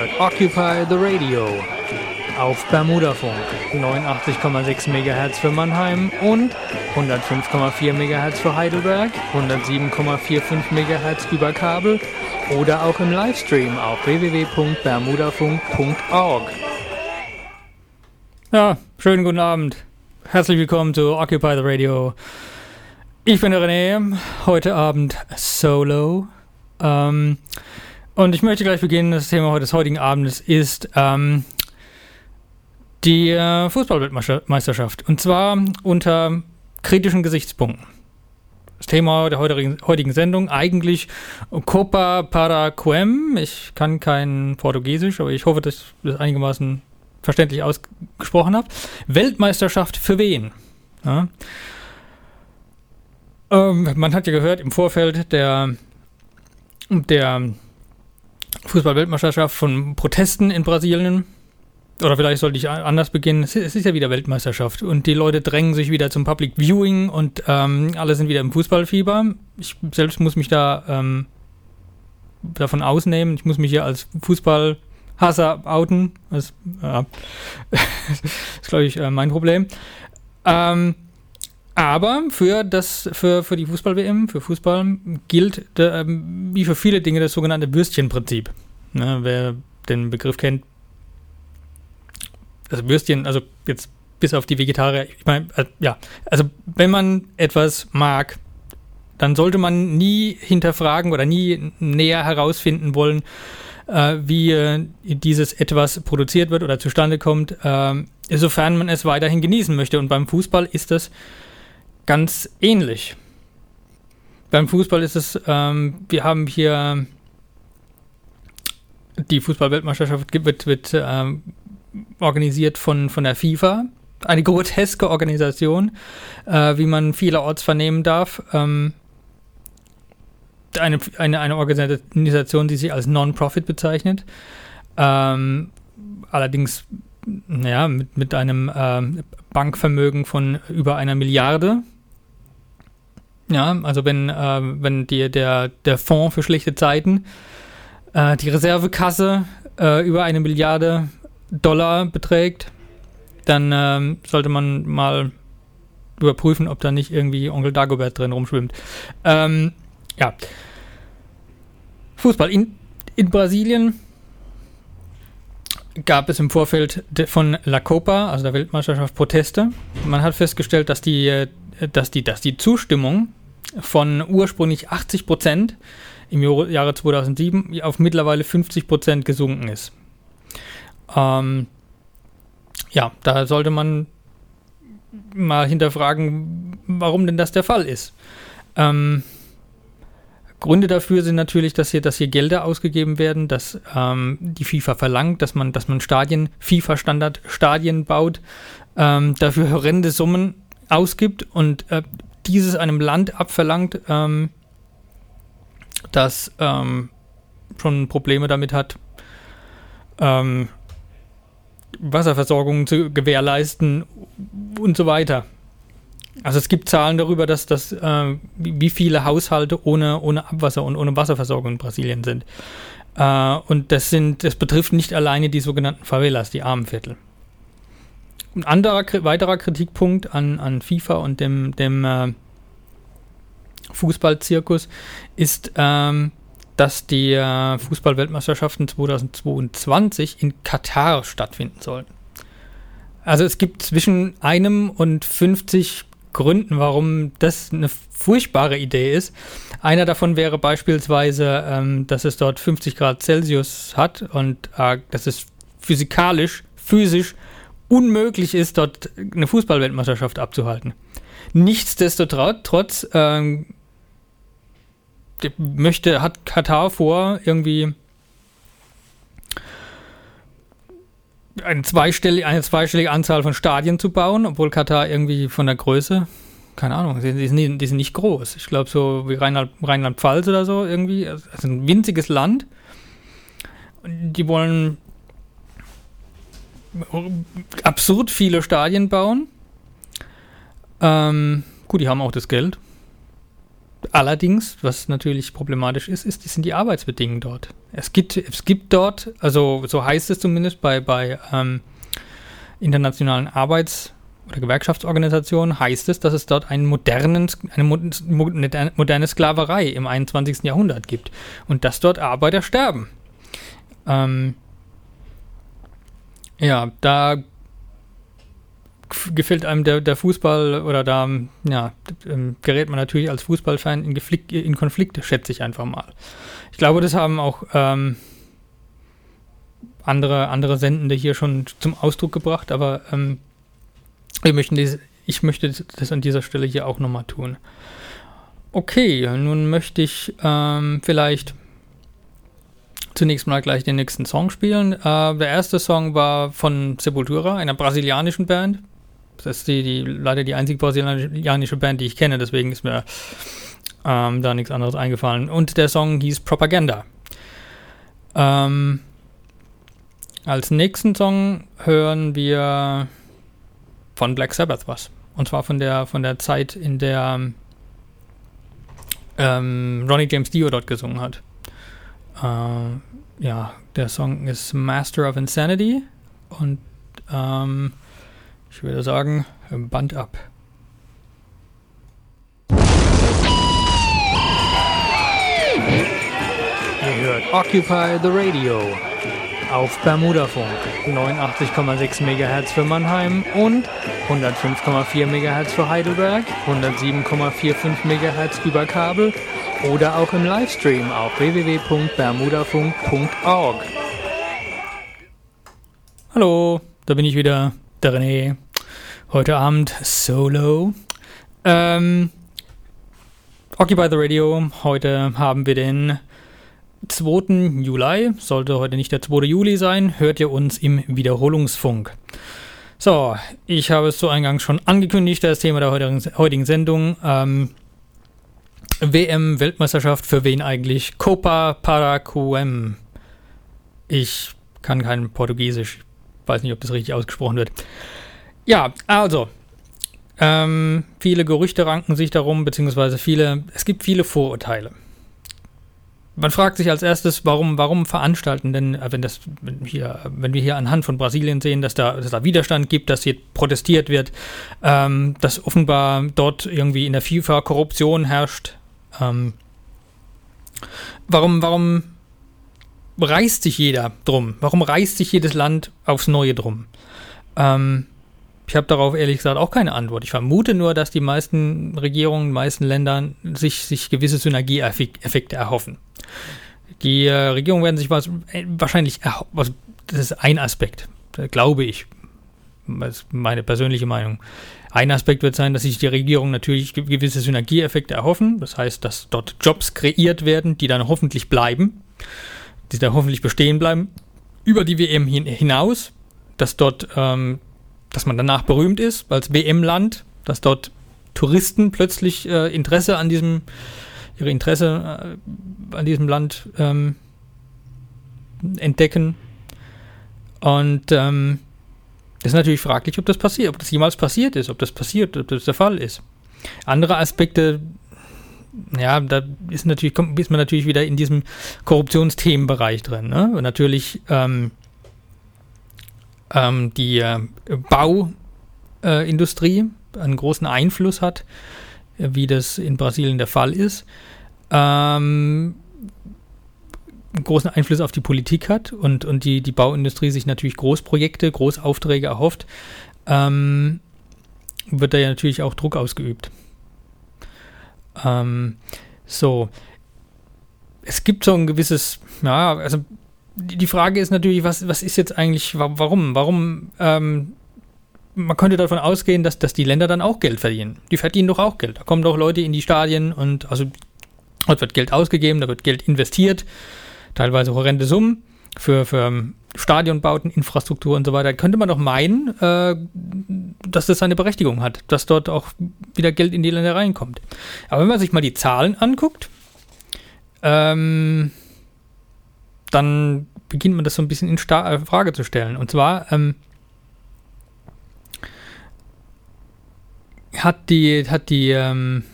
hört Occupy the Radio auf Bermudafunk 89,6 MHz für Mannheim und 105,4 MHz für Heidelberg, 107,45 MHz über Kabel oder auch im Livestream auf www.bermudafunk.org. Ja, schönen guten Abend. Herzlich willkommen zu Occupy the Radio. Ich bin der René, heute Abend solo. Ähm, und ich möchte gleich beginnen. Das Thema des heutigen Abends ist ähm, die äh, Fußballweltmeisterschaft. Und zwar unter kritischen Gesichtspunkten. Das Thema der heutigen, heutigen Sendung eigentlich Copa para Quem. Ich kann kein Portugiesisch, aber ich hoffe, dass ich das einigermaßen verständlich ausgesprochen habe. Weltmeisterschaft für wen? Ja. Ähm, man hat ja gehört im Vorfeld der, der Fußball-Weltmeisterschaft von Protesten in Brasilien. Oder vielleicht sollte ich anders beginnen. Es ist ja wieder Weltmeisterschaft und die Leute drängen sich wieder zum Public Viewing und ähm, alle sind wieder im Fußballfieber. Ich selbst muss mich da ähm, davon ausnehmen. Ich muss mich hier als Fußballhasser outen. Das, äh, ist, glaube ich, äh, mein Problem. Ähm, aber für, das, für, für die Fußball-WM, für Fußball, gilt äh, wie für viele Dinge das sogenannte Würstchenprinzip. Ne, wer den Begriff kennt, also Würstchen, also jetzt bis auf die Vegetarier, ich meine, äh, ja, also wenn man etwas mag, dann sollte man nie hinterfragen oder nie näher herausfinden wollen, äh, wie äh, dieses etwas produziert wird oder zustande kommt, äh, sofern man es weiterhin genießen möchte. Und beim Fußball ist das ganz ähnlich. Beim Fußball ist es, ähm, wir haben hier die Fußballweltmeisterschaft wird, wird ähm, organisiert von, von der FIFA. Eine groteske Organisation, äh, wie man vielerorts vernehmen darf. Ähm, eine, eine, eine Organisation, die sich als Non-Profit bezeichnet. Ähm, allerdings ja, mit, mit einem ähm, Bankvermögen von über einer Milliarde. Ja, also wenn, äh, wenn die, der, der Fonds für schlechte Zeiten, äh, die Reservekasse äh, über eine Milliarde Dollar beträgt, dann ähm, sollte man mal überprüfen, ob da nicht irgendwie Onkel Dagobert drin rumschwimmt. Ähm, ja. Fußball. In, in Brasilien gab es im Vorfeld von La Copa, also der Weltmeisterschaft, Proteste. Man hat festgestellt, dass die, äh, dass die, dass die Zustimmung von ursprünglich 80 Prozent im Jahre 2007 auf mittlerweile 50 Prozent gesunken ist. Ähm, ja, da sollte man mal hinterfragen, warum denn das der Fall ist. Ähm, Gründe dafür sind natürlich, dass hier, dass hier Gelder ausgegeben werden, dass ähm, die FIFA verlangt, dass man, dass man Stadien, FIFA-Standard-Stadien baut, ähm, dafür horrende Summen ausgibt und äh, dieses einem Land abverlangt, ähm, das ähm, schon Probleme damit hat, ähm, Wasserversorgung zu gewährleisten und so weiter. Also es gibt Zahlen darüber, dass das äh, wie viele Haushalte ohne, ohne Abwasser und ohne Wasserversorgung in Brasilien sind. Äh, und das sind, das betrifft nicht alleine die sogenannten Favelas, die Armenviertel. Ein anderer weiterer Kritikpunkt an, an FIFA und dem, dem äh, Fußballzirkus ist, ähm, dass die äh, Fußballweltmeisterschaften 2022 in Katar stattfinden sollen. Also es gibt zwischen einem und 50 Gründen, warum das eine furchtbare Idee ist. Einer davon wäre beispielsweise, ähm, dass es dort 50 Grad Celsius hat und äh, dass es physikalisch, physisch unmöglich ist, dort eine Fußballweltmeisterschaft abzuhalten. Nichtsdestotrotz ähm, möchte, hat Katar vor, irgendwie eine zweistellige, eine zweistellige Anzahl von Stadien zu bauen, obwohl Katar irgendwie von der Größe, keine Ahnung, die sind, nicht, die sind nicht groß. Ich glaube, so wie Rheinland-Pfalz oder so irgendwie. Also ein winziges Land. Die wollen absurd viele Stadien bauen. Ähm, gut, die haben auch das Geld. allerdings, was natürlich problematisch ist, ist, sind die Arbeitsbedingungen dort. Es gibt, es gibt dort, also so heißt es zumindest bei, bei ähm, internationalen Arbeits- oder Gewerkschaftsorganisationen, heißt es, dass es dort einen modernen, eine moderne Sklaverei im 21. Jahrhundert gibt und dass dort Arbeiter sterben. Ähm, ja, da gefällt einem der, der Fußball oder da ja, ähm, gerät man natürlich als Fußballfan in, Geflick, in Konflikte, schätze ich einfach mal. Ich glaube, das haben auch ähm, andere, andere Sendende hier schon zum Ausdruck gebracht, aber ähm, wir möchten dies, ich möchte das an dieser Stelle hier auch nochmal tun. Okay, nun möchte ich ähm, vielleicht zunächst mal gleich den nächsten Song spielen. Äh, der erste Song war von Sepultura, einer brasilianischen Band. Das ist die, die, leider die einzige brasilianische Band, die ich kenne, deswegen ist mir ähm, da nichts anderes eingefallen. Und der Song hieß Propaganda. Ähm, als nächsten Song hören wir von Black Sabbath was. Und zwar von der, von der Zeit, in der ähm, Ronnie James Dio dort gesungen hat. Äh, ja, der Song ist Master of Insanity und ähm, ich würde sagen, Band ab. Ihr hört Occupy the Radio auf Bermudafunk 89,6 MHz für Mannheim und 105,4 MHz für Heidelberg, 107,45 MHz über Kabel oder auch im Livestream auf www.bermudafunk.org. Hallo, da bin ich wieder der René. Heute Abend solo. Ähm, Occupy the Radio. Heute haben wir den 2. Juli. Sollte heute nicht der 2. Juli sein, hört ihr uns im Wiederholungsfunk. So, ich habe es zu Eingang schon angekündigt, das Thema der heutigen, Sendung. Ähm, WM-Weltmeisterschaft für wen eigentlich? Copa Paracuem. Ich kann kein Portugiesisch weiß nicht, ob das richtig ausgesprochen wird. Ja, also, ähm, viele Gerüchte ranken sich darum, beziehungsweise viele, es gibt viele Vorurteile. Man fragt sich als erstes, warum, warum veranstalten denn, äh, wenn das hier, wenn wir hier anhand von Brasilien sehen, dass da, dass da Widerstand gibt, dass hier protestiert wird, ähm, dass offenbar dort irgendwie in der FIFA Korruption herrscht. Ähm, warum, warum reißt sich jeder drum? Warum reißt sich jedes Land aufs Neue drum? Ähm, ich habe darauf ehrlich gesagt auch keine Antwort. Ich vermute nur, dass die meisten Regierungen, die meisten Länder sich, sich gewisse Synergieeffekte erhoffen. Die äh, Regierungen werden sich was, äh, wahrscheinlich, was, das ist ein Aspekt, glaube ich. Das ist meine persönliche Meinung. Ein Aspekt wird sein, dass sich die Regierung natürlich gewisse Synergieeffekte erhoffen. Das heißt, dass dort Jobs kreiert werden, die dann hoffentlich bleiben die da hoffentlich bestehen bleiben, über die WM hinaus, dass dort, ähm, dass man danach berühmt ist als WM-Land, dass dort Touristen plötzlich äh, Interesse an diesem, ihre Interesse äh, an diesem Land ähm, entdecken. Und ähm, ist natürlich fraglich, ob das passiert, ob das jemals passiert ist, ob das passiert, ob das der Fall ist. Andere Aspekte ja, da ist natürlich, kommt, ist man natürlich wieder in diesem Korruptionsthemenbereich drin. Ne? Und natürlich ähm, ähm, die äh, Bauindustrie äh, einen großen Einfluss hat, wie das in Brasilien der Fall ist. Ähm, großen Einfluss auf die Politik hat und, und die, die Bauindustrie sich natürlich Großprojekte, Großaufträge erhofft, ähm, wird da ja natürlich auch Druck ausgeübt. Ähm, so. Es gibt so ein gewisses, ja, also die Frage ist natürlich, was, was ist jetzt eigentlich, warum? Warum, ähm, man könnte davon ausgehen, dass, dass die Länder dann auch Geld verdienen. Die verdienen doch auch Geld. Da kommen doch Leute in die Stadien und also dort wird Geld ausgegeben, da wird Geld investiert, teilweise horrende Summen für, für Stadionbauten, Infrastruktur und so weiter, könnte man doch meinen, äh, dass das seine Berechtigung hat, dass dort auch wieder Geld in die Länder reinkommt. Aber wenn man sich mal die Zahlen anguckt, ähm, dann beginnt man das so ein bisschen in Sta äh, Frage zu stellen. Und zwar ähm, hat die, hat die, ähm,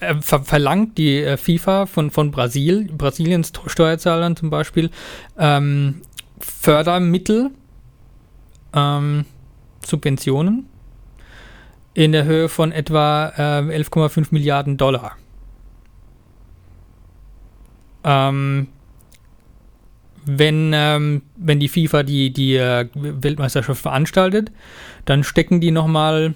äh, ver verlangt die äh, FIFA von, von Brasil, Brasiliens Steuerzahlern zum Beispiel, ähm, Fördermittel, ähm, Subventionen in der Höhe von etwa äh, 11,5 Milliarden Dollar. Ähm, wenn, ähm, wenn die FIFA die, die äh, Weltmeisterschaft veranstaltet, dann stecken die nochmal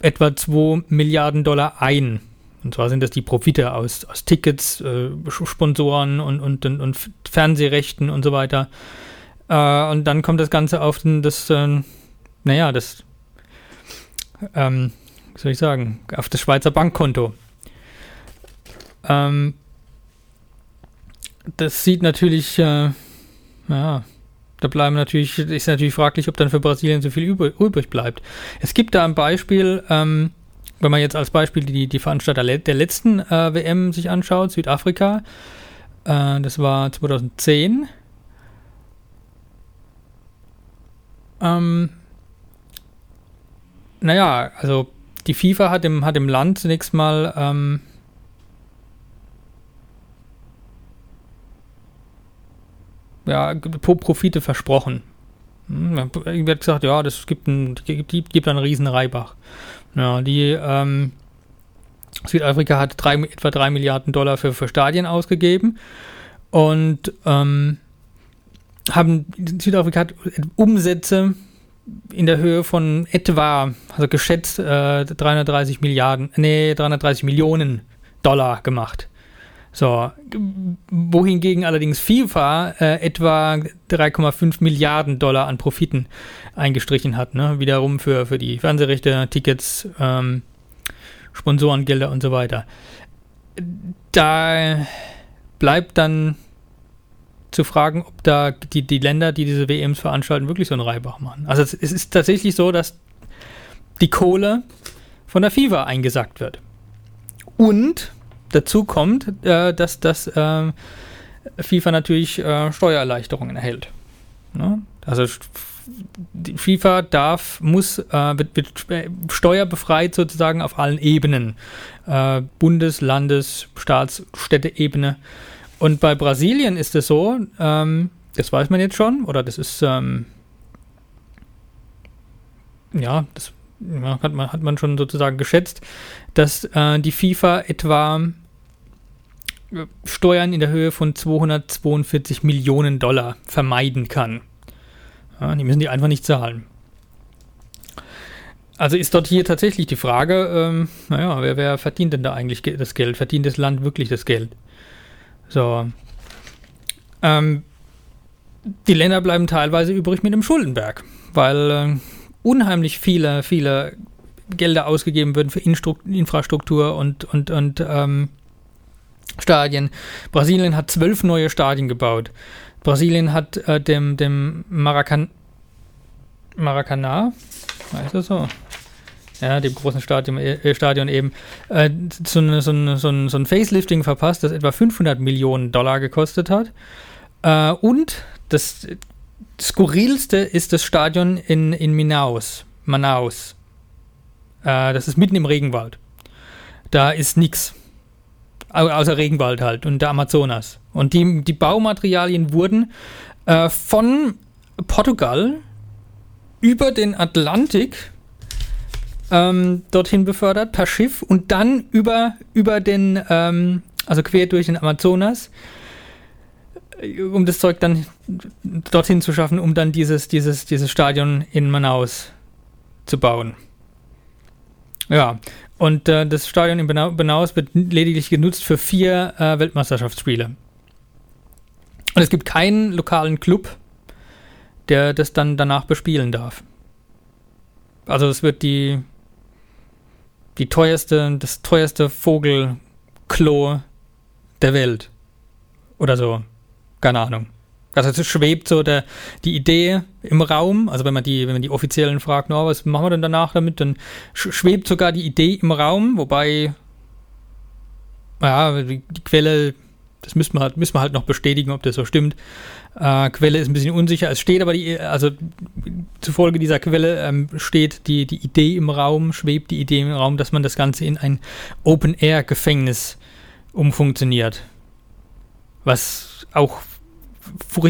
etwa 2 Milliarden Dollar ein. Und zwar sind das die Profite aus, aus Tickets, äh, Sponsoren und, und, und, und, Fernsehrechten und so weiter. Äh, und dann kommt das Ganze auf das, äh, naja, das, ähm, wie soll ich sagen, auf das Schweizer Bankkonto. Ähm, das sieht natürlich, äh, ja, da bleiben natürlich, ist natürlich fraglich, ob dann für Brasilien so viel übrig bleibt. Es gibt da ein Beispiel, ähm, wenn man jetzt als Beispiel die, die Veranstalter der letzten äh, WM sich anschaut, Südafrika, äh, das war 2010. Ähm, naja, also die FIFA hat im, hat im Land zunächst mal ähm, ja, Profite versprochen. Hm, wird gesagt, ja, das gibt, ein, gibt, gibt einen riesen Reibach. Ja, die ähm, Südafrika hat drei, etwa 3 Milliarden Dollar für, für Stadien ausgegeben und ähm, haben Südafrika hat Umsätze in der Höhe von etwa, also geschätzt äh, 330 Milliarden, nee, 330 Millionen Dollar gemacht. So, wohingegen allerdings FIFA äh, etwa 3,5 Milliarden Dollar an Profiten eingestrichen hat. Ne? Wiederum für, für die Fernsehrechte, Tickets, ähm, Sponsorengelder und so weiter. Da bleibt dann zu fragen, ob da die, die Länder, die diese WMs veranstalten, wirklich so einen Reibach machen. Also es, es ist tatsächlich so, dass die Kohle von der FIFA eingesackt wird. Und dazu kommt, äh, dass das äh, FIFA natürlich äh, Steuererleichterungen erhält. Ne? Also FIFA darf, muss, äh, wird, wird, steuerbefreit sozusagen auf allen Ebenen. Äh, Bundes-, Landes-, Staats-, Städteebene. Und bei Brasilien ist es so, ähm, das weiß man jetzt schon, oder das ist, ähm, ja, das ja, hat, man, hat man schon sozusagen geschätzt, dass äh, die FIFA etwa äh, Steuern in der Höhe von 242 Millionen Dollar vermeiden kann. Ja, die müssen die einfach nicht zahlen. Also ist dort hier tatsächlich die Frage, ähm, naja, wer, wer verdient denn da eigentlich das Geld? Verdient das Land wirklich das Geld? So. Ähm, die Länder bleiben teilweise übrig mit dem Schuldenberg, weil äh, unheimlich viele, viele Gelder ausgegeben würden für Infrastruktur und, und, und ähm, Stadien. Brasilien hat zwölf neue Stadien gebaut. Brasilien hat äh, dem, dem Maracan Maracanã, heißt das so? Ja, dem großen Stadion, äh, Stadion eben, äh, so, so, so, ein, so, ein, Facelifting verpasst, das etwa 500 Millionen Dollar gekostet hat. Äh, und das skurrilste ist das Stadion in, in Manaus. Manaus. Äh, das ist mitten im Regenwald. Da ist nichts. Außer Regenwald halt und der Amazonas. Und die, die Baumaterialien wurden äh, von Portugal über den Atlantik ähm, dorthin befördert per Schiff und dann über, über den, ähm, also quer durch den Amazonas, um das Zeug dann dorthin zu schaffen, um dann dieses, dieses, dieses Stadion in Manaus zu bauen. Ja, und äh, das Stadion in Manaus wird lediglich genutzt für vier äh, Weltmeisterschaftsspiele. Und es gibt keinen lokalen Club, der das dann danach bespielen darf. Also es wird die die teuerste, das teuerste Vogelklo der Welt. Oder so. Keine Ahnung. Also es schwebt so der, die Idee im Raum, also wenn man die, wenn man die Offiziellen fragt, no, was machen wir denn danach damit, dann schwebt sogar die Idee im Raum, wobei ja, die, die Quelle Das müssen wir halt, müssen wir halt noch bestätigen, ob das so stimmt. Äh, Quelle ist ein bisschen unsicher. Es steht aber, die, also zufolge dieser Quelle ähm, steht die, die Idee im Raum, schwebt die Idee im Raum, dass man das Ganze in ein Open-Air-Gefängnis umfunktioniert. Was auch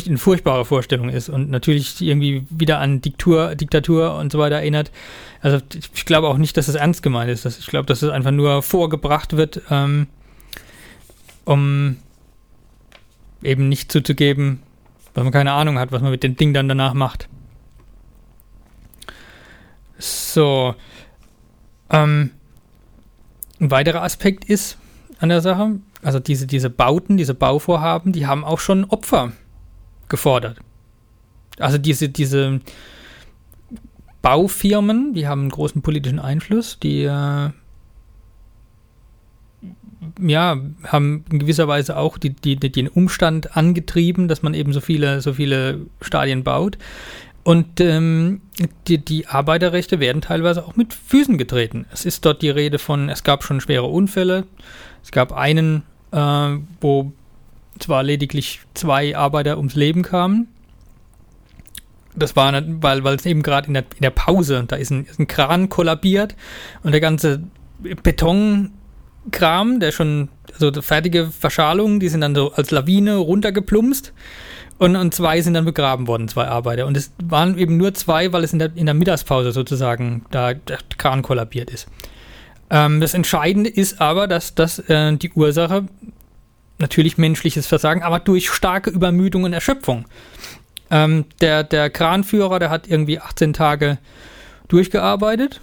eine furchtbare Vorstellung ist und natürlich irgendwie wieder an Diktur, Diktatur und so weiter erinnert. Also ich glaube auch nicht, dass es ernst gemeint ist. Ich glaube, dass es einfach nur vorgebracht wird, ähm, um eben nicht zuzugeben, weil man keine Ahnung hat, was man mit dem Ding dann danach macht. So. Ähm, ein weiterer Aspekt ist an der Sache, also diese, diese Bauten, diese Bauvorhaben, die haben auch schon Opfer gefordert. Also diese, diese Baufirmen, die haben einen großen politischen Einfluss, die äh, ja, haben in gewisser Weise auch die, die, den Umstand angetrieben, dass man eben so viele, so viele Stadien baut. Und ähm, die, die Arbeiterrechte werden teilweise auch mit Füßen getreten. Es ist dort die Rede von, es gab schon schwere Unfälle. Es gab einen, äh, wo zwar lediglich zwei Arbeiter ums Leben kamen. Das war, weil, weil es eben gerade in der, in der Pause, da ist ein, ist ein Kran kollabiert und der ganze Beton Kram, der schon, also fertige Verschalungen, die sind dann so als Lawine runtergeplumpst. Und, und zwei sind dann begraben worden, zwei Arbeiter. Und es waren eben nur zwei, weil es in der, in der Mittagspause sozusagen da der Kran kollabiert ist. Ähm, das Entscheidende ist aber, dass das äh, die Ursache natürlich menschliches Versagen, aber durch starke Übermüdung und Erschöpfung. Ähm, der, der Kranführer, der hat irgendwie 18 Tage durchgearbeitet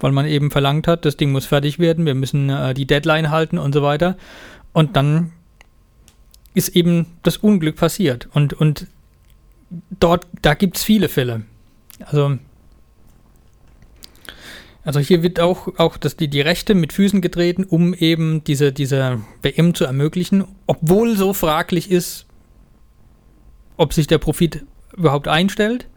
weil man eben verlangt hat, das Ding muss fertig werden, wir müssen äh, die Deadline halten und so weiter. Und dann ist eben das Unglück passiert. Und, und dort, da gibt es viele Fälle. Also, also hier wird auch, auch das, die, die Rechte mit Füßen getreten, um eben diese, diese WM zu ermöglichen, obwohl so fraglich ist, ob sich der Profit überhaupt einstellt.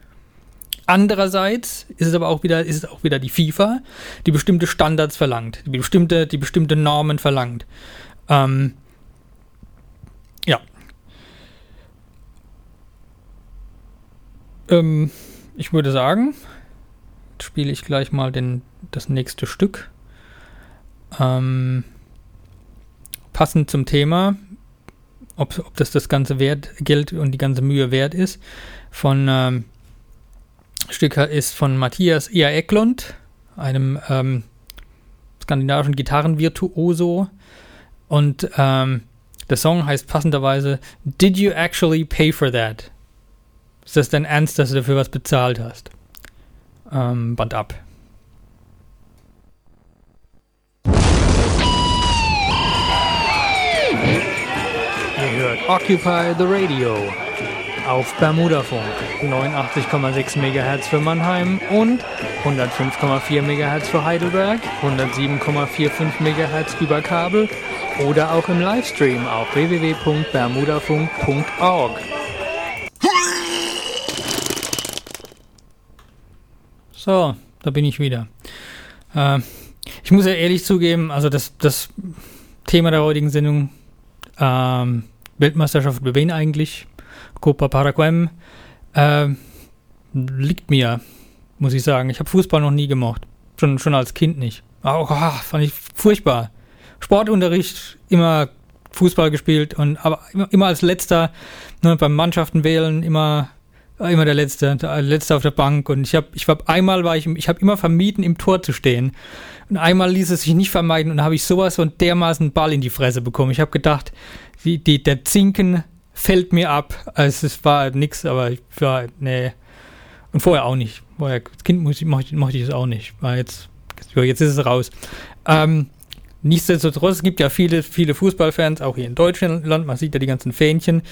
Andererseits ist es aber auch wieder, ist es auch wieder die FIFA, die bestimmte Standards verlangt, die bestimmte, die bestimmte Normen verlangt. Ähm, ja. Ähm, ich würde sagen, jetzt spiele ich gleich mal den, das nächste Stück. Ähm, passend zum Thema, ob, ob das das ganze Wert, Geld und die ganze Mühe wert ist, von ähm, Stück ist von Matthias Ea Eklund, einem ähm, skandinavischen Gitarrenvirtuoso. Und ähm, der Song heißt passenderweise Did you actually pay for that? Ist das dein Ernst, dass du dafür was bezahlt hast? Ähm, Band ab. Hört Occupy the Radio auf Bermudafunk 89,6 MHz für Mannheim und 105,4 MHz für Heidelberg, 107,45 MHz über Kabel oder auch im Livestream auf www.bermudafunk.org. So, da bin ich wieder. Äh, ich muss ja ehrlich zugeben, also das, das Thema der heutigen Sendung, ähm, Weltmeisterschaft wen eigentlich? Copa Paraguay äh, liegt mir, muss ich sagen. Ich habe Fußball noch nie gemocht. Schon, schon als Kind nicht. Auch oh, fand ich furchtbar. Sportunterricht, immer Fußball gespielt und aber immer, immer als letzter, ne, beim Mannschaften wählen, immer immer der letzte, der letzte auf der Bank und ich habe ich war einmal war ich ich habe immer vermieden im Tor zu stehen und einmal ließ es sich nicht vermeiden und habe ich sowas von dermaßen Ball in die Fresse bekommen. Ich habe gedacht, die, die, der Zinken fällt mir ab. Also es war nix, aber ich war, nee. Und vorher auch nicht. Vorher, als Kind mochte, mochte ich es auch nicht. War jetzt, jetzt ist es raus. Ähm, nichtsdestotrotz, es gibt ja viele, viele Fußballfans, auch hier in Deutschland. Man sieht ja die ganzen Fähnchen.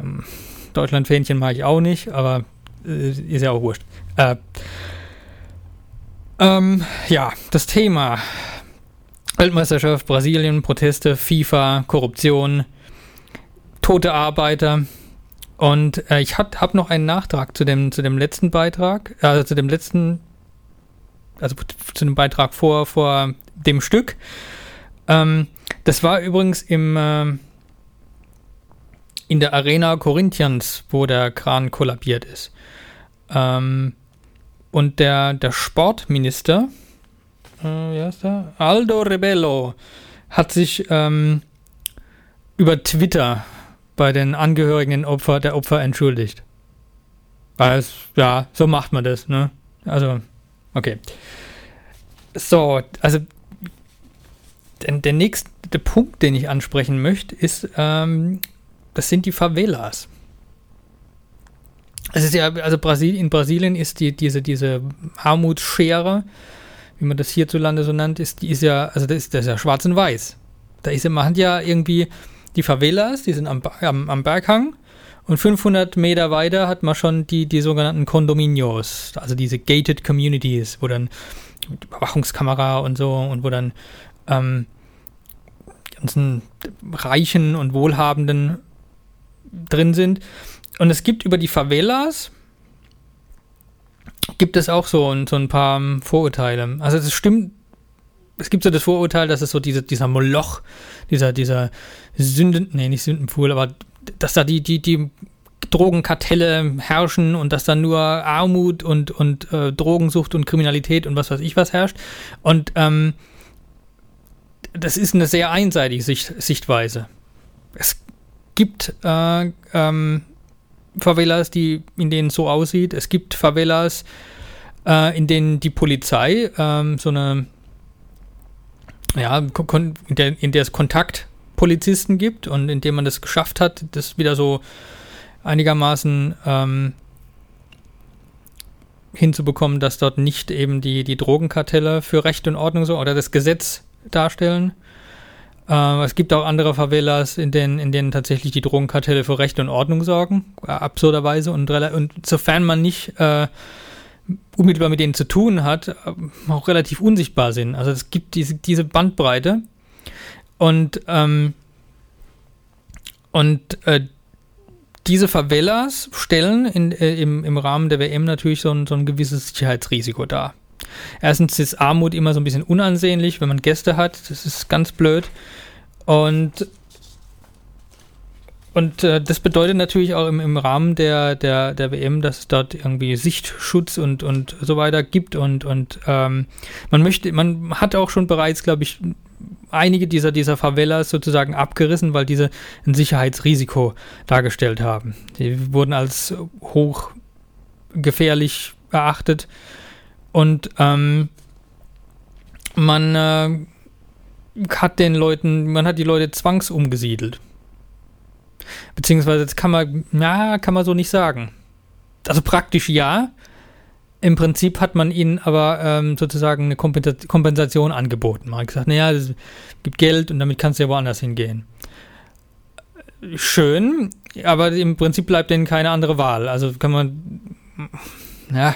Ähm, Deutschland-Fähnchen mag ich auch nicht, aber äh, ist ja auch wurscht. Äh, ähm, ja, das Thema Weltmeisterschaft, Brasilien, Proteste, FIFA, Korruption, tote Arbeiter. Und äh, ich habe noch einen Nachtrag zu dem, zu dem letzten Beitrag, also zu dem letzten, also zu dem Beitrag vor, vor dem Stück. Ähm, das war übrigens im, äh, in der Arena Corinthians, wo der Kran kollabiert ist. Ähm, und der, der Sportminister, äh, wie heißt der? Aldo Rebello, hat sich ähm, über Twitter bei den Angehörigen Opfer, der Opfer entschuldigt. Es, ja, so macht man das, ne? Also, okay. So, also der, der nächste Punkt, den ich ansprechen möchte, ist, ähm, das sind die Favelas. Es ist ja, also Brasil, in Brasilien ist die, diese, diese Armutsschere, wie man das hierzulande so nennt, ist, die ist ja, also das ist, das ist ja schwarz und weiß. Da ist ja, man hat ja irgendwie die Favelas, die sind am, am, am Berghang und 500 Meter weiter hat man schon die, die sogenannten Condominios, also diese gated communities, wo dann Überwachungskamera und so und wo dann ähm, ganzen Reichen und Wohlhabenden drin sind. Und es gibt über die Favelas gibt es auch so, so ein paar Vorurteile. Also es stimmt, es gibt so das Vorurteil, dass es so diese, dieser Moloch, dieser, dieser Sünden, nee, nicht Sündenpfuhl, aber dass da die, die, die Drogenkartelle herrschen und dass da nur Armut und, und äh, Drogensucht und Kriminalität und was weiß ich was herrscht. Und ähm, das ist eine sehr einseitige Sicht, Sichtweise. Es gibt äh, ähm, Favelas, die, in denen so aussieht. Es gibt Favelas, äh, in denen die Polizei ähm, so eine, ja, in der, in der es Kontaktpolizisten gibt und in dem man das geschafft hat, das wieder so einigermaßen ähm, hinzubekommen, dass dort nicht eben die, die Drogenkartelle für Recht und Ordnung so oder das Gesetz darstellen. Äh, es gibt auch andere Favelas, in denen, in denen tatsächlich die Drogenkartelle für Recht und Ordnung sorgen, äh, absurderweise. Und, und sofern man nicht äh, unmittelbar mit denen zu tun hat, äh, auch relativ unsichtbar sind. Also es gibt diese, diese Bandbreite. Und, ähm, und äh, diese Favelas stellen in, äh, im, im Rahmen der WM natürlich so ein, so ein gewisses Sicherheitsrisiko dar. Erstens ist Armut immer so ein bisschen unansehnlich, wenn man Gäste hat. Das ist ganz blöd. Und, und äh, das bedeutet natürlich auch im, im Rahmen der, der, der WM, dass es dort irgendwie Sichtschutz und, und so weiter gibt. Und, und ähm, man möchte, man hat auch schon bereits, glaube ich, einige dieser, dieser Favelas sozusagen abgerissen, weil diese ein Sicherheitsrisiko dargestellt haben. Die wurden als hochgefährlich erachtet und ähm, man äh, hat den Leuten, man hat die Leute zwangsumgesiedelt. Beziehungsweise, das kann man, ja, kann man so nicht sagen. Also praktisch ja, im Prinzip hat man ihnen aber ähm, sozusagen eine Kompensation angeboten. Man hat gesagt, naja, es gibt Geld und damit kannst du ja woanders hingehen. Schön, aber im Prinzip bleibt denen keine andere Wahl. Also kann man, ja,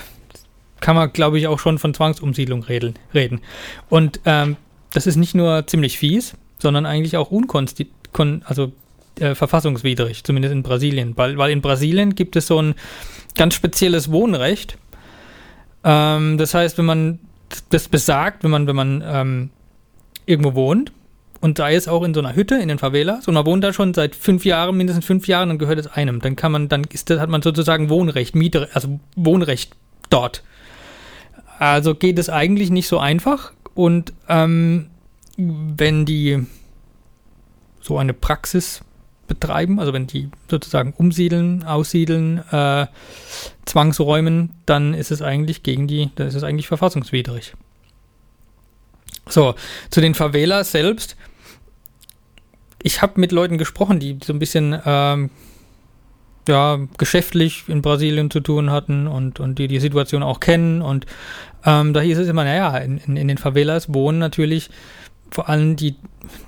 kann man, glaube ich, auch schon von Zwangsumsiedlung reden. Und ähm, das ist nicht nur ziemlich fies, sondern eigentlich auch unkonsti also äh, verfassungswidrig, zumindest in Brasilien. Weil, weil in Brasilien gibt es so ein ganz spezielles Wohnrecht, ähm, das heißt, wenn man das besagt, wenn man, wenn man ähm, irgendwo wohnt und sei es auch in so einer Hütte in den Favelas und man wohnt da schon seit fünf Jahren, mindestens fünf Jahren, dann gehört es einem. Dann kann man, dann ist das, hat man sozusagen Wohnrecht, Miete, also Wohnrecht dort. Also geht es eigentlich nicht so einfach und ähm, wenn die so eine Praxis betreiben, also wenn die sozusagen umsiedeln, aussiedeln, äh, zwangsräumen, dann ist es eigentlich gegen die, dann ist es eigentlich verfassungswidrig. So, zu den Favelas selbst. Ich habe mit Leuten gesprochen, die so ein bisschen ähm, ja, geschäftlich in Brasilien zu tun hatten und, und die die Situation auch kennen. Und ähm, da hieß es immer, naja, in, in, in den Favelas wohnen natürlich vor allem die,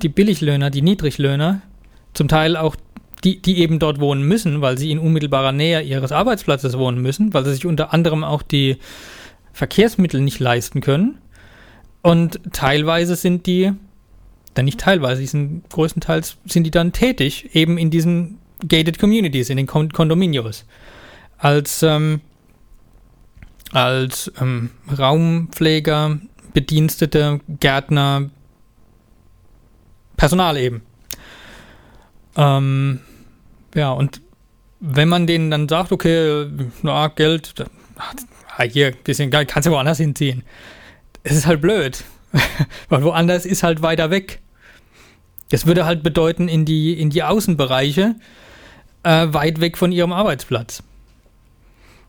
die Billiglöhner, die Niedriglöhner, zum Teil auch die, die eben dort wohnen müssen, weil sie in unmittelbarer Nähe ihres Arbeitsplatzes wohnen müssen, weil sie sich unter anderem auch die Verkehrsmittel nicht leisten können. Und teilweise sind die, dann nicht teilweise, sind größtenteils sind die dann tätig, eben in diesen gated communities, in den Kondominios. Als, ähm, als ähm, Raumpfleger, Bedienstete, Gärtner, Personal eben. Ähm, Ja, und wenn man denen dann sagt, okay, na, Geld, ah, hier, bisschen geil, kannst du woanders hinziehen. Es ist halt blöd. Weil woanders ist halt weiter weg. Das würde halt bedeuten, in die, in die Außenbereiche, äh, weit weg von ihrem Arbeitsplatz.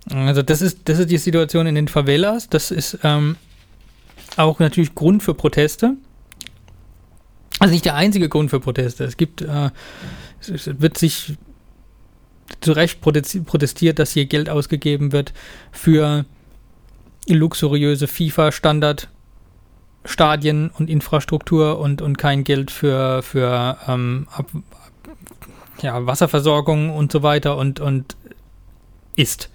Also das ist, das ist die Situation in den Favelas. Das ist ähm, auch natürlich Grund für Proteste. Also nicht der einzige Grund für Proteste. Es gibt, äh, es wird sich zu Recht protestiert, dass hier Geld ausgegeben wird für luxuriöse FIFA-Standard-Stadien und Infrastruktur und, und kein Geld für, für ähm, ja, Wasserversorgung und so weiter und, und ist.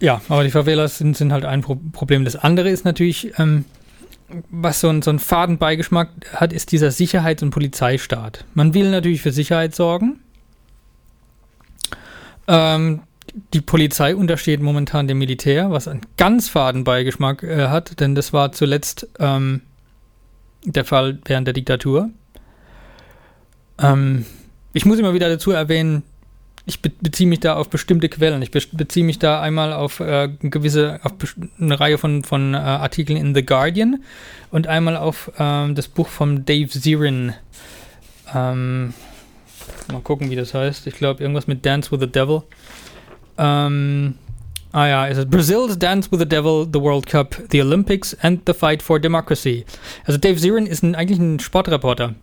Ja, aber die Favelas sind, sind halt ein Pro Problem. Das andere ist natürlich, ähm, was so, ein, so einen Fadenbeigeschmack hat, ist dieser Sicherheits- und Polizeistaat. Man will natürlich für Sicherheit sorgen. Ähm, die Polizei untersteht momentan dem Militär, was einen ganz faden Beigeschmack äh, hat, denn das war zuletzt ähm, der Fall während der Diktatur. Ähm, ich muss immer wieder dazu erwähnen, ich be beziehe mich da auf bestimmte Quellen. Ich be beziehe mich da einmal auf äh, gewisse, auf eine Reihe von, von äh, Artikeln in The Guardian und einmal auf ähm, das Buch von Dave Zirin. Ähm, mal gucken, wie das heißt. Ich glaube, irgendwas mit Dance with the Devil. Ähm, ah ja, es ist Brazil's Dance with the Devil, the World Cup, the Olympics and the Fight for Democracy. Also Dave Zirin ist ein, eigentlich ein Sportreporter.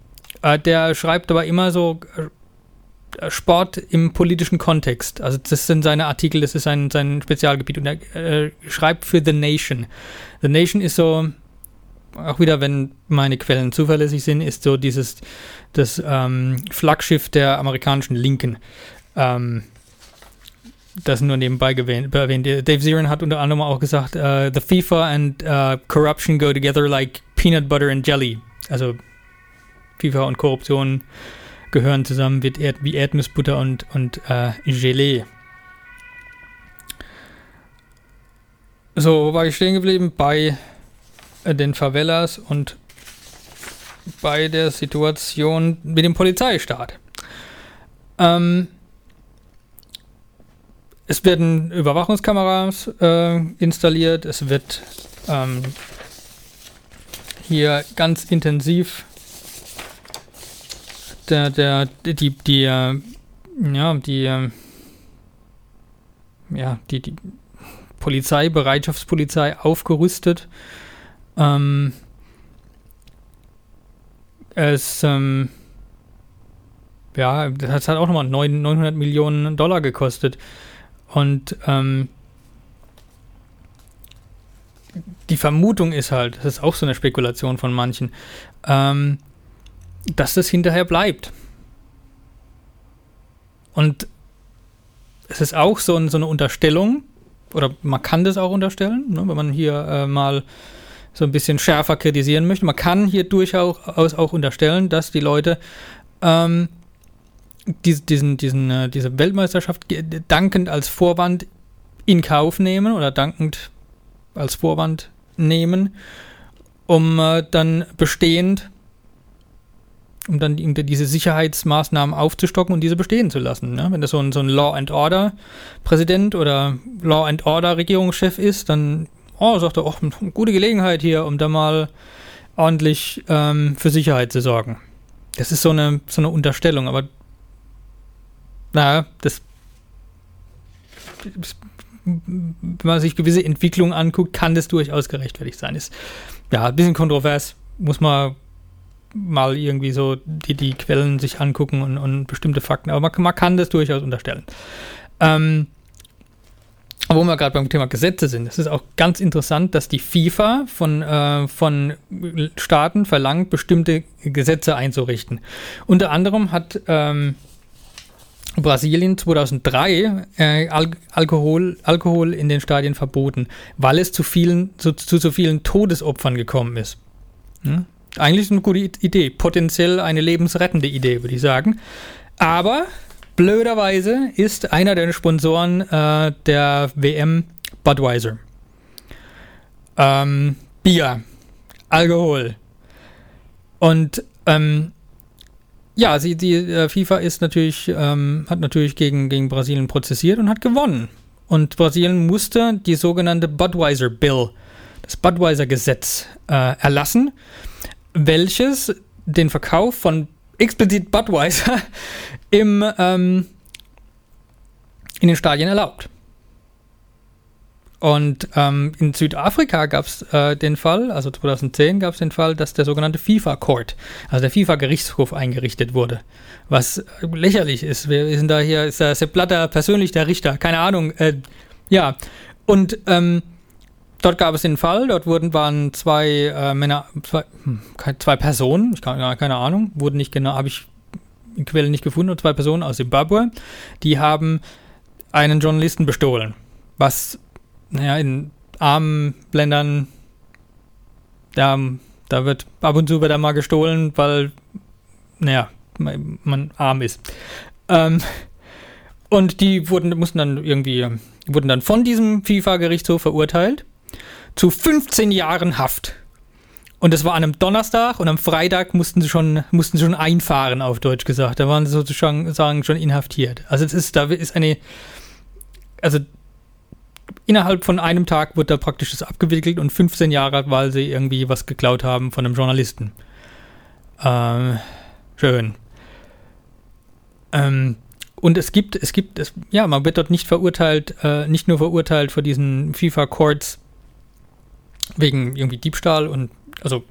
Äh, der schreibt aber immer so äh, Sport im politischen Kontext. Also das sind seine Artikel, das ist sein, sein Spezialgebiet. Und er äh, schreibt für The Nation. The Nation ist so, auch wieder, wenn meine Quellen zuverlässig sind, ist so dieses das ähm, Flaggschiff der amerikanischen Linken. Ähm, das nur nebenbei erwähnt. Dave Zirin hat unter anderem auch gesagt, uh, the FIFA and uh, corruption go together like peanut butter and jelly. Also FIFA und Korruption gehören zusammen wie, Erd wie Erdnussbutter und, und äh, Gelee. So, wo war ich stehen geblieben? Bei äh, den Favelas und bei der Situation mit dem Polizeistaat. Ähm, es werden Überwachungskameras äh, installiert. Es wird ähm, hier ganz intensiv der, der, die, die, äh, ja, die, äh, ja, die, die Polizei, Bereitschaftspolizei aufgerüstet. Ähm, es, ähm, ja, das hat auch nochmal 900 Millionen Dollar gekostet. Und ähm, die Vermutung ist halt, das ist auch so eine Spekulation von manchen, ähm, dass das hinterher bleibt. Und es ist auch so, so eine Unterstellung, oder man kann das auch unterstellen, ne, wenn man hier äh, mal so ein bisschen schärfer kritisieren möchte. Man kann hier durchaus auch unterstellen, dass die Leute ähm, diesen, diesen, äh, diese Weltmeisterschaft dankend als Vorwand in Kauf nehmen oder dankend als Vorwand nehmen, um äh, dann bestehend um dann diese Sicherheitsmaßnahmen aufzustocken und diese bestehen zu lassen. Ne? Wenn das so ein, so ein Law and Order Präsident oder Law and Order Regierungschef ist, dann oh, sagt er, oh, gute Gelegenheit hier, um da mal ordentlich ähm, für Sicherheit zu sorgen. Das ist so eine, so eine Unterstellung, aber naja, das wenn man sich gewisse Entwicklungen anguckt, kann das durchaus gerechtfertigt sein. Ist ja ein bisschen kontrovers, muss man mal irgendwie so die, die Quellen sich angucken und, und bestimmte Fakten, aber man, man, kann das durchaus unterstellen. Ähm, wo wir gerade beim Thema Gesetze sind, es ist auch ganz interessant, dass die FIFA von, äh, von Staaten verlangt, bestimmte Gesetze einzurichten. Unter anderem hat ähm, Brasilien 2003 äh, Al Alkohol, Alkohol in den Stadien verboten, weil es zu vielen, zu, zu so vielen Todesopfern gekommen ist. Hm? Eigentlich eine gute Idee. Potenziell eine lebensrettende Idee, würde ich sagen. Aber blöderweise ist einer der Sponsoren äh, der WM Budweiser. Ähm, Bier, Alkohol. Und ähm, ja, sie, die äh, FIFA ist natürlich, ähm, hat natürlich gegen, gegen Brasilien prozessiert und hat gewonnen. Und Brasilien musste die sogenannte Budweiser Bill, das Budweiser Gesetz, äh, erlassen, welches den Verkauf von explizit Budweiser im, ähm, in den Stadien erlaubt. Und ähm, in Südafrika gab es äh, den Fall, also 2010 gab es den Fall, dass der sogenannte FIFA-Court, also der FIFA-Gerichtshof eingerichtet wurde. Was lächerlich ist. Wir sind da hier, ist der Sepp Blatter persönlich der Richter, keine Ahnung. Äh, ja, und ähm, dort gab es den Fall, dort wurden, waren zwei äh, Männer, zwei, hm, zwei Personen, ich kann, keine Ahnung, wurden nicht genau, habe ich in Quellen nicht gefunden, zwei Personen aus Zimbabwe, die haben einen Journalisten bestohlen. Was naja, in armen Ländern, da, da wird ab und zu wird da mal gestohlen, weil, naja, man, man arm ist. Ähm, und die wurden, mussten dann irgendwie, wurden dann von diesem FIFA-Gerichtshof verurteilt zu 15 Jahren Haft. Und das war an einem Donnerstag und am Freitag mussten sie schon, mussten sie schon einfahren, auf Deutsch gesagt. Da waren sie sozusagen schon inhaftiert. Also es ist, da ist eine, also innerhalb von einem Tag wird da praktisch das abgewickelt und 15 Jahre, weil sie irgendwie was geklaut haben von einem Journalisten. Ähm, schön. Ähm, und es gibt, es gibt, es, ja, man wird dort nicht verurteilt, äh, nicht nur verurteilt vor diesen FIFA-Courts wegen irgendwie Diebstahl und also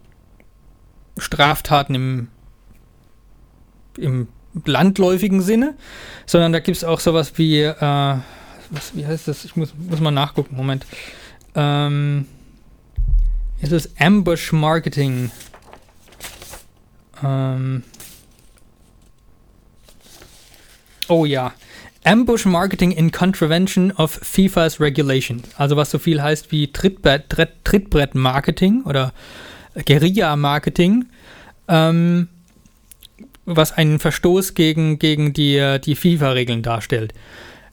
Straftaten im, im landläufigen Sinne, sondern da gibt es auch sowas wie äh, was, wie heißt das? Ich muss, muss mal nachgucken. Moment. Ähm, ist es Ambush Marketing? Ähm, oh ja. Ambush Marketing in Contravention of FIFA's Regulation. Also was so viel heißt wie Trittbrett, Trittbrett Marketing oder Guerilla Marketing. Ähm, was einen Verstoß gegen, gegen die, die FIFA-Regeln darstellt.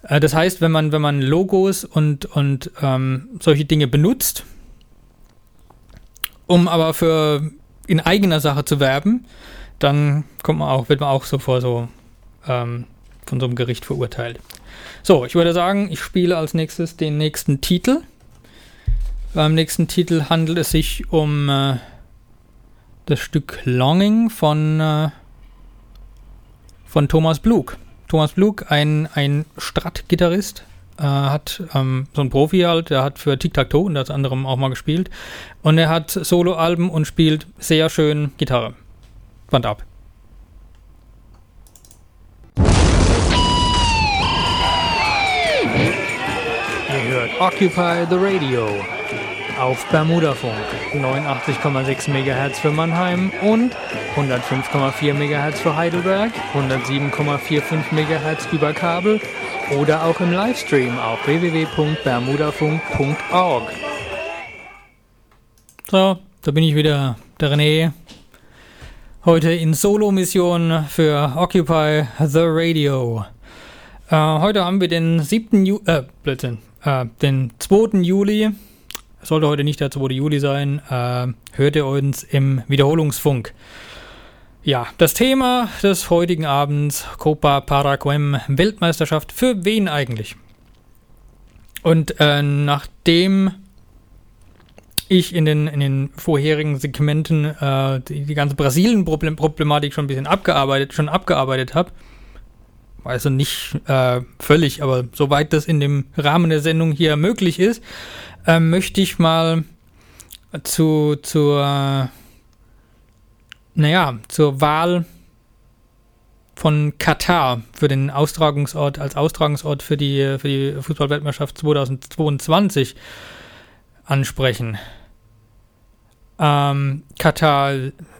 Äh, das heißt, wenn man, wenn man Logos und, und ähm, solche Dinge benutzt, um aber für in eigener Sache zu werben, dann kommt man auch, wird man auch so vor so ähm, von so einem Gericht verurteilt. So, ich würde sagen, ich spiele als nächstes den nächsten Titel. Beim nächsten Titel handelt es sich um äh, das Stück Longing von, äh, von Thomas Blug. Thomas Blug, ein, ein Strat-Gitarrist, äh, hat ähm, so ein Profi halt, der hat für Tic-Tac-Toe und das anderem auch mal gespielt. Und er hat Solo-Alben und spielt sehr schön Gitarre. Band ab. Occupy the Radio auf Bermudafunk 89,6 MHz für Mannheim und 105,4 MHz für Heidelberg, 107,45 MHz über Kabel oder auch im Livestream auf www.bermudafunk.org. So, da bin ich wieder, der René. Heute in Solo-Mission für Occupy the Radio. Äh, heute haben wir den 7. Ju äh, Blödsinn, äh, den 2. Juli sollte heute nicht der 2. Juli sein, äh, hört ihr uns im Wiederholungsfunk. Ja, das Thema des heutigen Abends, Copa Paraguay Weltmeisterschaft, für wen eigentlich? Und äh, nachdem ich in den, in den vorherigen Segmenten äh, die, die, ganze Brasilien-Problematik schon ein bisschen abgearbeitet, schon abgearbeitet habe, also nicht äh, völlig, aber soweit das in dem Rahmen der Sendung hier möglich ist, äh, möchte ich mal zu, zur, naja, zur Wahl von Katar für den Austragungsort, als Austragungsort für die, für die Fußballweltmeisterschaft 2022 ansprechen. Ähm, Katar,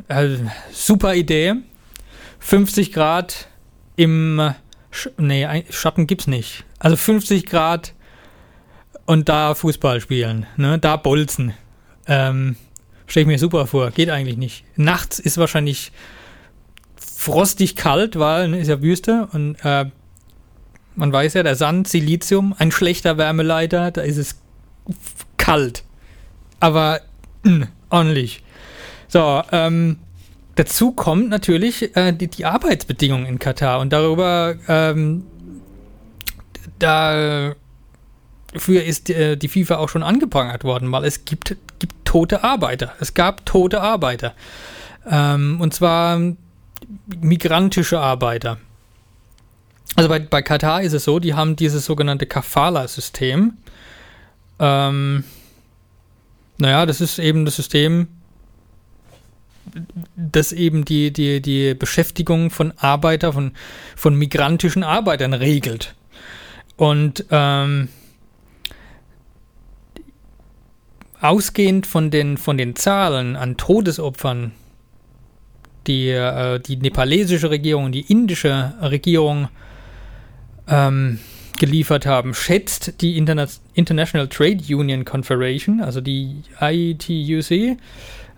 äh, super Idee. 50 Grad im, Sch nee, Schatten gibt's nicht. Also 50 Grad und da Fußball spielen, ne? da bolzen. Ähm, Stelle ich mir super vor, geht eigentlich nicht. Nachts ist wahrscheinlich frostig kalt, weil ne, ist ja Wüste und äh, man weiß ja, der Sand, Silizium, ein schlechter Wärmeleiter, da ist es kalt. Aber mh, ordentlich. So, ähm, dazu kommt natürlich äh, die, die, Arbeitsbedingungen in Katar und darüber ähm, dafür ist äh, die FIFA auch schon angeprangert worden, weil es gibt, gibt tote Arbeiter. Es gab tote Arbeiter. Ähm, und zwar migrantische Arbeiter. Also bei, bei Katar ist es so, die haben dieses sogenannte Kafala-System. Ähm, naja, das ist eben das System, das eben die, die, die Beschäftigung von Arbeiter, von, von migrantischen Arbeitern regelt. Und ähm, ausgehend von den, von den Zahlen an Todesopfern, die äh, die nepalesische Regierung die indische Regierung ähm, geliefert haben, schätzt die Interna International Trade Union Confederation, also die ITUC,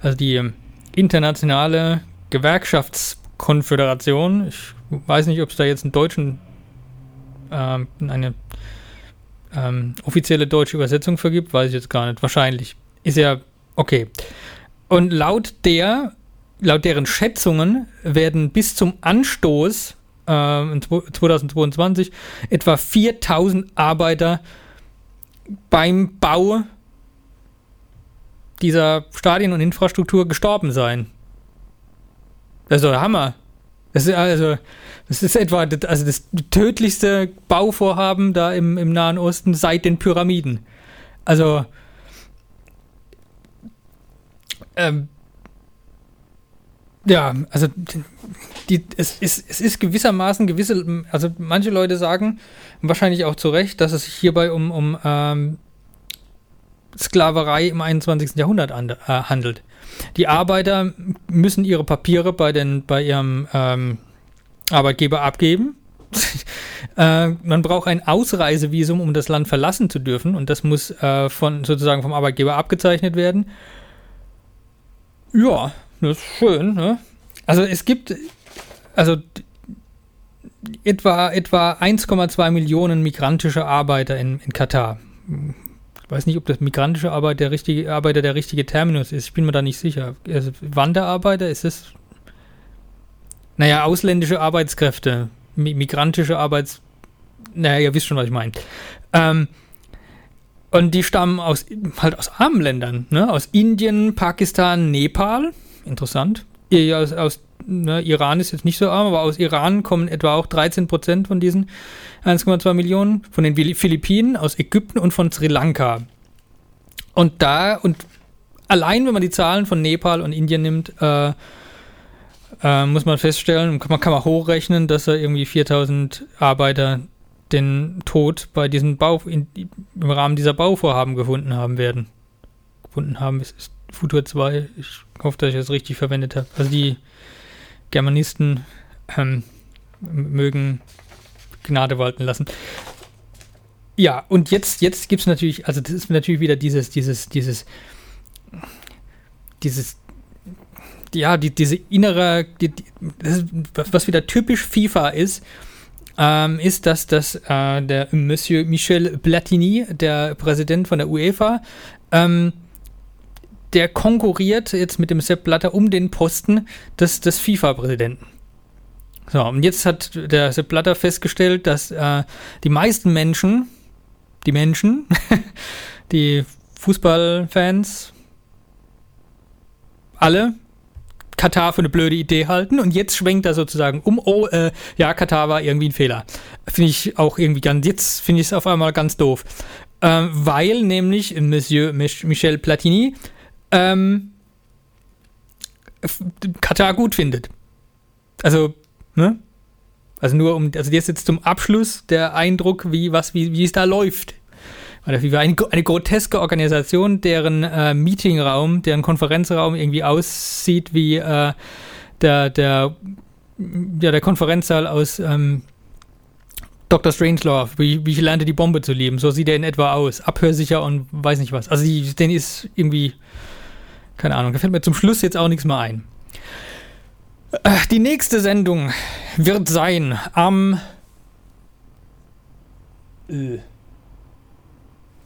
also die internationale Gewerkschaftskonföderation. Ich weiß nicht, ob es da jetzt einen deutschen, ähm, eine ähm, offizielle deutsche Übersetzung für gibt, weiß ich jetzt gar nicht. Wahrscheinlich. Ist ja okay. Und laut der, laut deren Schätzungen werden bis zum Anstoß äh, 2022 etwa 4000 Arbeiter beim Bau dieser Stadien und Infrastruktur gestorben sein. Der Hammer. Das ist also, das ist etwa das, also das tödlichste Bauvorhaben da im, im Nahen Osten seit den Pyramiden. Also, ähm, ja, also die, es, ist, es ist gewissermaßen gewisse, also manche Leute sagen, wahrscheinlich auch zu Recht, dass es sich hierbei um, um ähm, Sklaverei im 21. Jahrhundert an, äh, handelt. Die Arbeiter müssen ihre Papiere bei, den, bei ihrem ähm, Arbeitgeber abgeben. äh, man braucht ein Ausreisevisum, um das Land verlassen zu dürfen, und das muss äh, von sozusagen vom Arbeitgeber abgezeichnet werden. Ja, das ist schön. Ne? Also es gibt also etwa etwa 1,2 Millionen migrantische Arbeiter in, in Katar weiß nicht, ob das migrantische Arbeit der richtige, Arbeiter der richtige Terminus ist. Ich bin mir da nicht sicher. Also Wanderarbeiter ist es. Naja, ausländische Arbeitskräfte, migrantische Arbeits. Naja, ihr wisst schon, was ich meine. Ähm, und die stammen aus halt aus armen Ländern, ne? Aus Indien, Pakistan, Nepal. Interessant. Aus, aus ne, Iran ist jetzt nicht so arm, aber aus Iran kommen etwa auch 13 Prozent von diesen 1,2 Millionen, von den Philippinen, aus Ägypten und von Sri Lanka. Und da, und allein wenn man die Zahlen von Nepal und Indien nimmt, äh, äh, muss man feststellen, man kann man hochrechnen, dass da irgendwie 4000 Arbeiter den Tod bei diesem Bau, in, im Rahmen dieser Bauvorhaben gefunden haben werden. Gefunden haben, es ist Futur 2. Ich hoffe, dass ich das richtig verwendet habe. Also die Germanisten ähm, mögen Gnade walten lassen. Ja, und jetzt, jetzt gibt es natürlich, also das ist natürlich wieder dieses, dieses, dieses, dieses, ja, die, diese innere, die, die, ist, was wieder typisch FIFA ist, ähm, ist, dass das äh, der Monsieur Michel Platini, der Präsident von der UEFA, ähm, der konkurriert jetzt mit dem Sepp Blatter um den Posten des, des FIFA-Präsidenten. So, und jetzt hat der Sepp Blatter festgestellt, dass äh, die meisten Menschen, die Menschen, die Fußballfans, alle Katar für eine blöde Idee halten und jetzt schwenkt er sozusagen um, oh, äh, ja, Katar war irgendwie ein Fehler. Finde ich auch irgendwie ganz, jetzt finde ich es auf einmal ganz doof. Ähm, weil nämlich Monsieur Michel Platini ähm, Katar gut findet. Also, ne? Also nur um, also jetzt jetzt zum Abschluss der Eindruck, wie, was, wie, wie es da läuft. Eine, eine groteske Organisation, deren äh, Meetingraum, deren Konferenzraum irgendwie aussieht wie äh, der, der, ja, der Konferenzsaal aus ähm, Dr. Strangelove, wie, wie ich lernte die Bombe zu lieben. So sieht er in etwa aus. Abhörsicher und weiß nicht was. Also die, den ist irgendwie keine Ahnung, da fällt mir zum Schluss jetzt auch nichts mehr ein. Äh, die nächste Sendung wird sein am äh,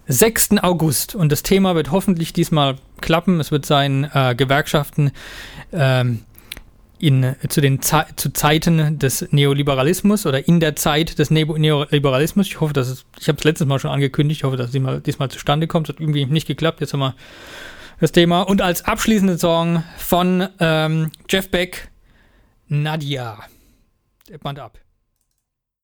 6. August und das Thema wird hoffentlich diesmal klappen. Es wird sein äh, Gewerkschaften ähm, in, zu den Ze zu Zeiten des Neoliberalismus oder in der Zeit des ne Neoliberalismus. Ich hoffe, dass es, ich habe es letztes Mal schon angekündigt, ich hoffe, dass es diesmal, diesmal zustande kommt. Es hat irgendwie nicht geklappt. Jetzt haben wir das Thema. Und als abschließende Song von ähm, Jeff Beck, Nadia. Der Band ab.